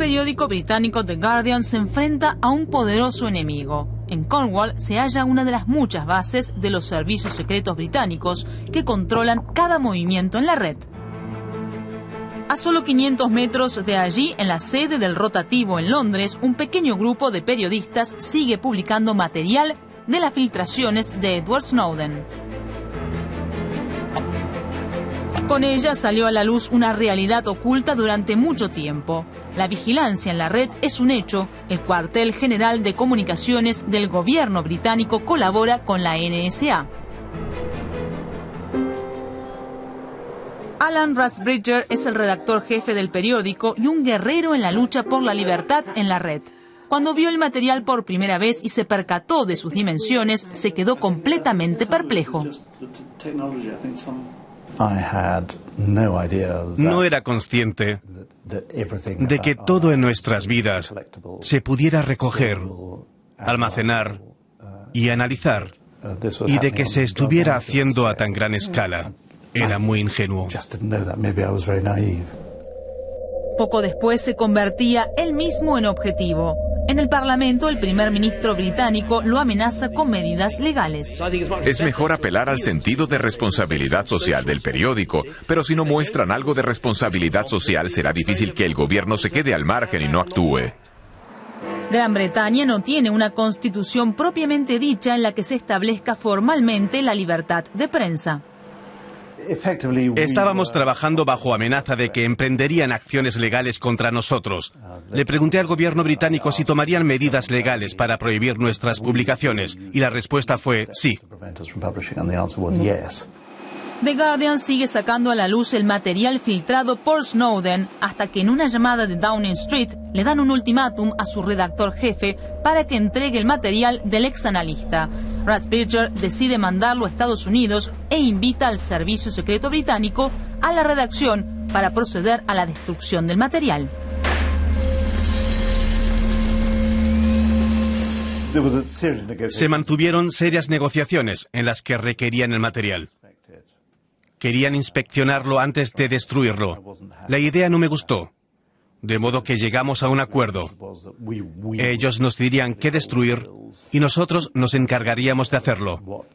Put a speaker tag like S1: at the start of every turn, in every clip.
S1: periódico británico The Guardian se enfrenta a un poderoso enemigo. En Cornwall se halla una de las muchas bases de los servicios secretos británicos que controlan cada movimiento en la red. A solo 500 metros de allí, en la sede del rotativo en Londres, un pequeño grupo de periodistas sigue publicando material de las filtraciones de Edward Snowden. Con ella salió a la luz una realidad oculta durante mucho tiempo. La vigilancia en la red es un hecho. El cuartel general de comunicaciones del gobierno británico colabora con la NSA. Alan Rathbridger es el redactor jefe del periódico y un guerrero en la lucha por la libertad en la red. Cuando vio el material por primera vez y se percató de sus dimensiones, se quedó completamente perplejo.
S2: No era consciente de que todo en nuestras vidas se pudiera recoger, almacenar y analizar y de que se estuviera haciendo a tan gran escala. Era muy ingenuo.
S1: Poco después se convertía él mismo en objetivo. En el Parlamento, el primer ministro británico lo amenaza con medidas legales.
S3: Es mejor apelar al sentido de responsabilidad social del periódico, pero si no muestran algo de responsabilidad social, será difícil que el gobierno se quede al margen y no actúe.
S1: Gran Bretaña no tiene una constitución propiamente dicha en la que se establezca formalmente la libertad de prensa.
S2: Estábamos trabajando bajo amenaza de que emprenderían acciones legales contra nosotros. Le pregunté al gobierno británico si tomarían medidas legales para prohibir nuestras publicaciones y la respuesta fue sí.
S1: The Guardian sigue sacando a la luz el material filtrado por Snowden hasta que en una llamada de Downing Street le dan un ultimátum a su redactor jefe para que entregue el material del ex analista. Rathbridger decide mandarlo a Estados Unidos e invita al Servicio Secreto Británico a la redacción para proceder a la destrucción del material.
S2: Se mantuvieron serias negociaciones en las que requerían el material. Querían inspeccionarlo antes de destruirlo. La idea no me gustó. De modo que llegamos a un acuerdo. Ellos nos dirían qué destruir y nosotros nos encargaríamos de hacerlo.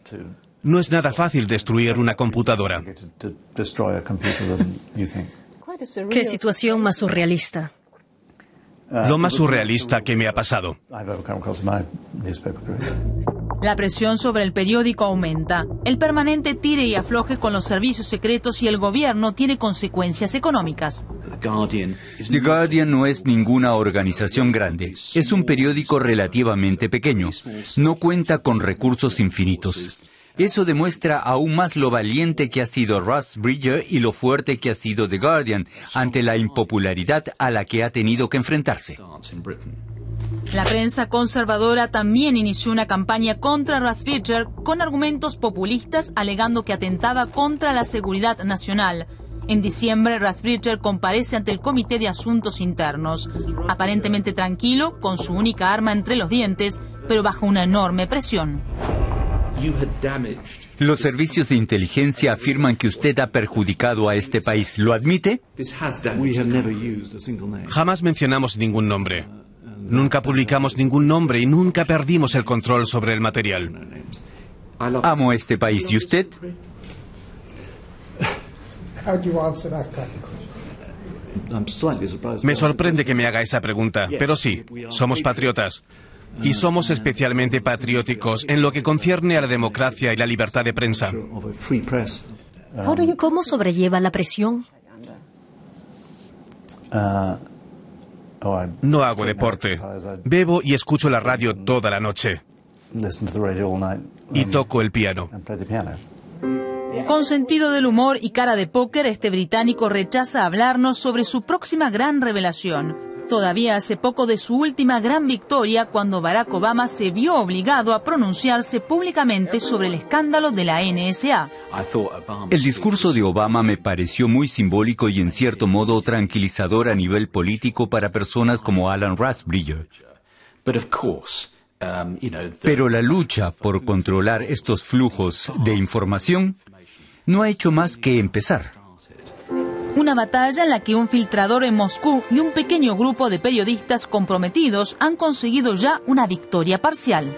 S2: No es nada fácil destruir una computadora.
S4: Qué situación más surrealista.
S2: Lo más surrealista que me ha pasado.
S1: La presión sobre el periódico aumenta. El permanente tire y afloje con los servicios secretos y el gobierno tiene consecuencias económicas.
S5: The Guardian no es ninguna organización grande. Es un periódico relativamente pequeño. No cuenta con recursos infinitos. Eso demuestra aún más lo valiente que ha sido Russ Bridger y lo fuerte que ha sido The Guardian ante la impopularidad a la que ha tenido que enfrentarse.
S1: La prensa conservadora también inició una campaña contra Bridger con argumentos populistas alegando que atentaba contra la seguridad nacional. En diciembre, Bridger comparece ante el Comité de Asuntos Internos, aparentemente tranquilo, con su única arma entre los dientes, pero bajo una enorme presión.
S5: Los servicios de inteligencia afirman que usted ha perjudicado a este país. ¿Lo admite?
S2: Jamás mencionamos ningún nombre. Nunca publicamos ningún nombre y nunca perdimos el control sobre el material.
S5: Amo este país. ¿Y usted?
S2: Me sorprende que me haga esa pregunta, pero sí, somos patriotas. Y somos especialmente patrióticos en lo que concierne a la democracia y la libertad de prensa.
S4: ¿Cómo sobrelleva la presión?
S2: No hago deporte. Bebo y escucho la radio toda la noche. Y toco el piano.
S1: Con sentido del humor y cara de póker, este británico rechaza hablarnos sobre su próxima gran revelación. Todavía hace poco de su última gran victoria cuando Barack Obama se vio obligado a pronunciarse públicamente sobre el escándalo de la NSA.
S5: El discurso de Obama me pareció muy simbólico y en cierto modo tranquilizador a nivel político para personas como Alan Rathbridger. Pero la lucha por controlar estos flujos de información no ha hecho más que empezar.
S1: Una batalla en la que un filtrador en Moscú y un pequeño grupo de periodistas comprometidos han conseguido ya una victoria parcial.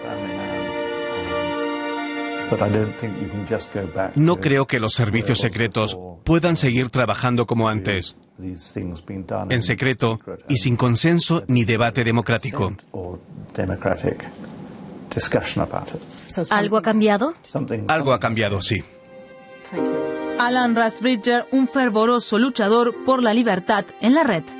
S2: No creo que los servicios secretos puedan seguir trabajando como antes, en secreto y sin consenso ni debate democrático.
S4: ¿Algo ha cambiado?
S2: Algo ha cambiado, sí.
S1: Alan Rasbridger, un fervoroso luchador por la libertad en la red.